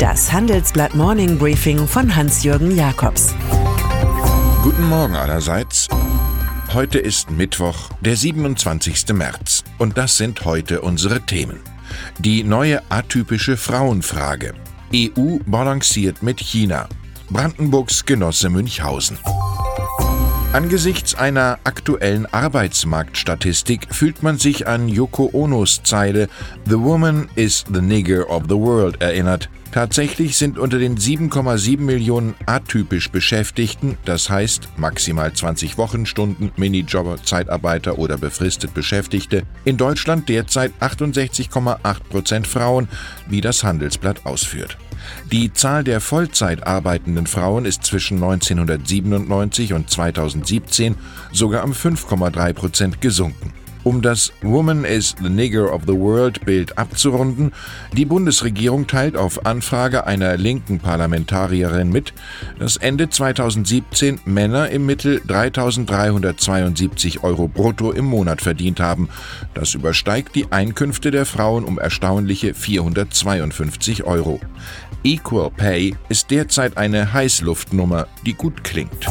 Das Handelsblatt Morning Briefing von Hans-Jürgen Jakobs. Guten Morgen allerseits. Heute ist Mittwoch, der 27. März. Und das sind heute unsere Themen. Die neue atypische Frauenfrage. EU balanciert mit China. Brandenburgs Genosse Münchhausen. Angesichts einer aktuellen Arbeitsmarktstatistik fühlt man sich an Yoko Onos Zeile The woman is the nigger of the world erinnert. Tatsächlich sind unter den 7,7 Millionen atypisch Beschäftigten, das heißt maximal 20 Wochenstunden, Minijobber, Zeitarbeiter oder befristet Beschäftigte, in Deutschland derzeit 68,8 Prozent Frauen, wie das Handelsblatt ausführt. Die Zahl der Vollzeit arbeitenden Frauen ist zwischen 1997 und 2017 sogar um 5,3 Prozent gesunken. Um das Woman is the Nigger of the World Bild abzurunden, die Bundesregierung teilt auf Anfrage einer linken Parlamentarierin mit, dass Ende 2017 Männer im Mittel 3.372 Euro brutto im Monat verdient haben. Das übersteigt die Einkünfte der Frauen um erstaunliche 452 Euro. Equal Pay ist derzeit eine Heißluftnummer, die gut klingt.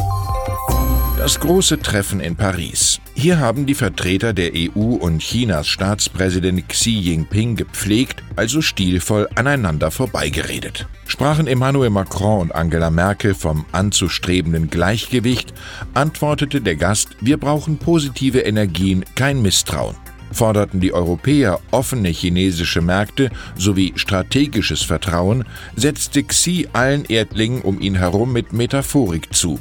Das große Treffen in Paris. Hier haben die Vertreter der EU und Chinas Staatspräsident Xi Jinping gepflegt, also stilvoll aneinander vorbeigeredet. Sprachen Emmanuel Macron und Angela Merkel vom anzustrebenden Gleichgewicht, antwortete der Gast, wir brauchen positive Energien, kein Misstrauen forderten die Europäer offene chinesische Märkte sowie strategisches Vertrauen, setzte Xi allen Erdlingen um ihn herum mit Metaphorik zu.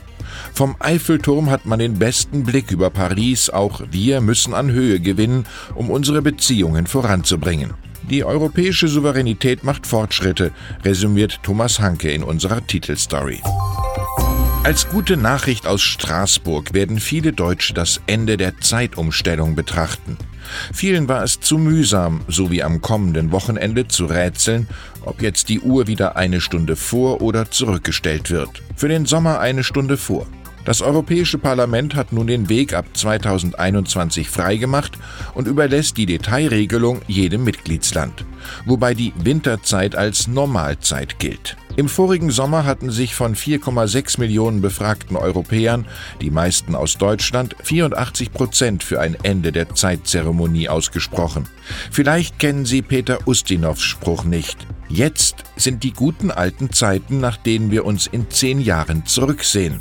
Vom Eiffelturm hat man den besten Blick über Paris, auch wir müssen an Höhe gewinnen, um unsere Beziehungen voranzubringen. Die europäische Souveränität macht Fortschritte, resümiert Thomas Hanke in unserer Titelstory. Als gute Nachricht aus Straßburg werden viele Deutsche das Ende der Zeitumstellung betrachten. Vielen war es zu mühsam, so wie am kommenden Wochenende zu rätseln, ob jetzt die Uhr wieder eine Stunde vor oder zurückgestellt wird. Für den Sommer eine Stunde vor. Das Europäische Parlament hat nun den Weg ab 2021 freigemacht und überlässt die Detailregelung jedem Mitgliedsland, wobei die Winterzeit als Normalzeit gilt. Im vorigen Sommer hatten sich von 4,6 Millionen befragten Europäern, die meisten aus Deutschland, 84 Prozent für ein Ende der Zeitzeremonie ausgesprochen. Vielleicht kennen Sie Peter Ustinows Spruch nicht. Jetzt sind die guten alten Zeiten, nach denen wir uns in zehn Jahren zurücksehen.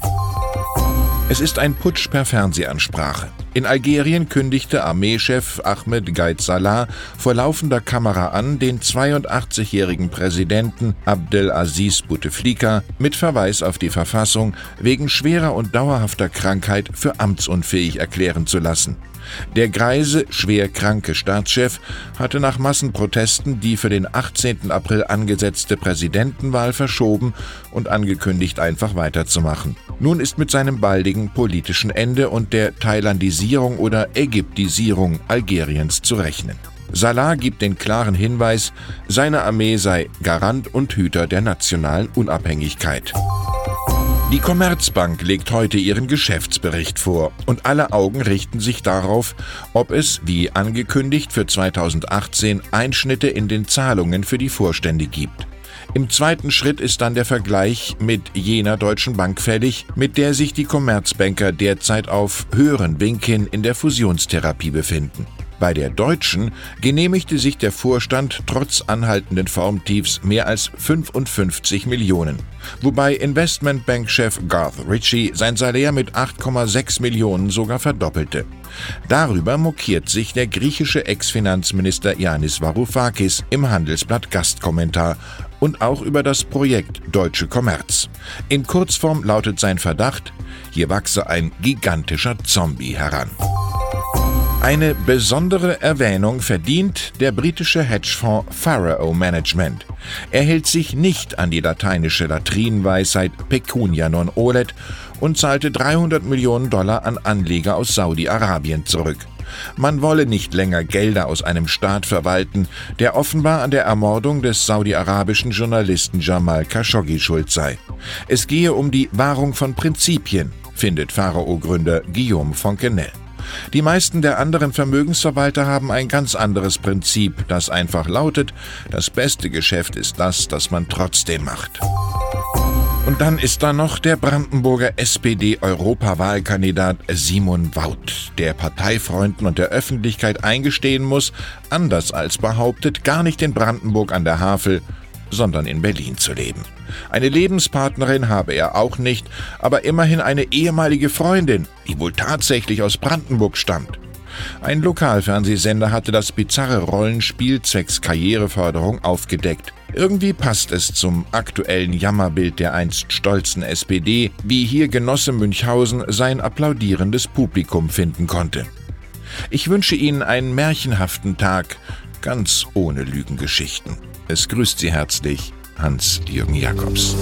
Es ist ein Putsch per Fernsehansprache. In Algerien kündigte Armeechef Ahmed Gaid Salah vor laufender Kamera an, den 82-jährigen Präsidenten Abdelaziz Bouteflika mit Verweis auf die Verfassung wegen schwerer und dauerhafter Krankheit für amtsunfähig erklären zu lassen. Der greise, schwer kranke Staatschef hatte nach Massenprotesten die für den 18. April angesetzte Präsidentenwahl verschoben und angekündigt, einfach weiterzumachen. Nun ist mit seinem baldigen politischen Ende und der Thailandisierung oder Ägyptisierung Algeriens zu rechnen. Salah gibt den klaren Hinweis, seine Armee sei Garant und Hüter der nationalen Unabhängigkeit. Die Commerzbank legt heute ihren Geschäftsbericht vor und alle Augen richten sich darauf, ob es, wie angekündigt, für 2018 Einschnitte in den Zahlungen für die Vorstände gibt. Im zweiten Schritt ist dann der Vergleich mit jener Deutschen Bank fällig, mit der sich die Commerzbanker derzeit auf höheren Wink hin in der Fusionstherapie befinden. Bei der Deutschen genehmigte sich der Vorstand trotz anhaltenden Formtiefs mehr als 55 Millionen, wobei Investmentbank-Chef Garth Ritchie sein Salär mit 8,6 Millionen sogar verdoppelte. Darüber mokiert sich der griechische Ex-Finanzminister Yanis Varoufakis im Handelsblatt Gastkommentar und auch über das Projekt Deutsche Kommerz. In Kurzform lautet sein Verdacht, hier wachse ein gigantischer Zombie heran. Eine besondere Erwähnung verdient der britische Hedgefonds Pharaoh Management. Er hält sich nicht an die lateinische Latrinenweisheit Pecunia non olet und zahlte 300 Millionen Dollar an Anleger aus Saudi-Arabien zurück. Man wolle nicht länger Gelder aus einem Staat verwalten, der offenbar an der Ermordung des saudi-arabischen Journalisten Jamal Khashoggi schuld sei. Es gehe um die Wahrung von Prinzipien, findet Pharao-Gründer Guillaume Fonkenel. Die meisten der anderen Vermögensverwalter haben ein ganz anderes Prinzip, das einfach lautet, das beste Geschäft ist das, das man trotzdem macht. Und dann ist da noch der Brandenburger SPD-Europawahlkandidat Simon Waut, der Parteifreunden und der Öffentlichkeit eingestehen muss, anders als behauptet, gar nicht in Brandenburg an der Havel, sondern in Berlin zu leben. Eine Lebenspartnerin habe er auch nicht, aber immerhin eine ehemalige Freundin, die wohl tatsächlich aus Brandenburg stammt. Ein Lokalfernsehsender hatte das bizarre Rollenspiel zwecks Karriereförderung aufgedeckt. Irgendwie passt es zum aktuellen Jammerbild der einst stolzen SPD, wie hier Genosse Münchhausen sein applaudierendes Publikum finden konnte. Ich wünsche Ihnen einen märchenhaften Tag, ganz ohne Lügengeschichten. Es grüßt Sie herzlich Hans-Jürgen Jakobs.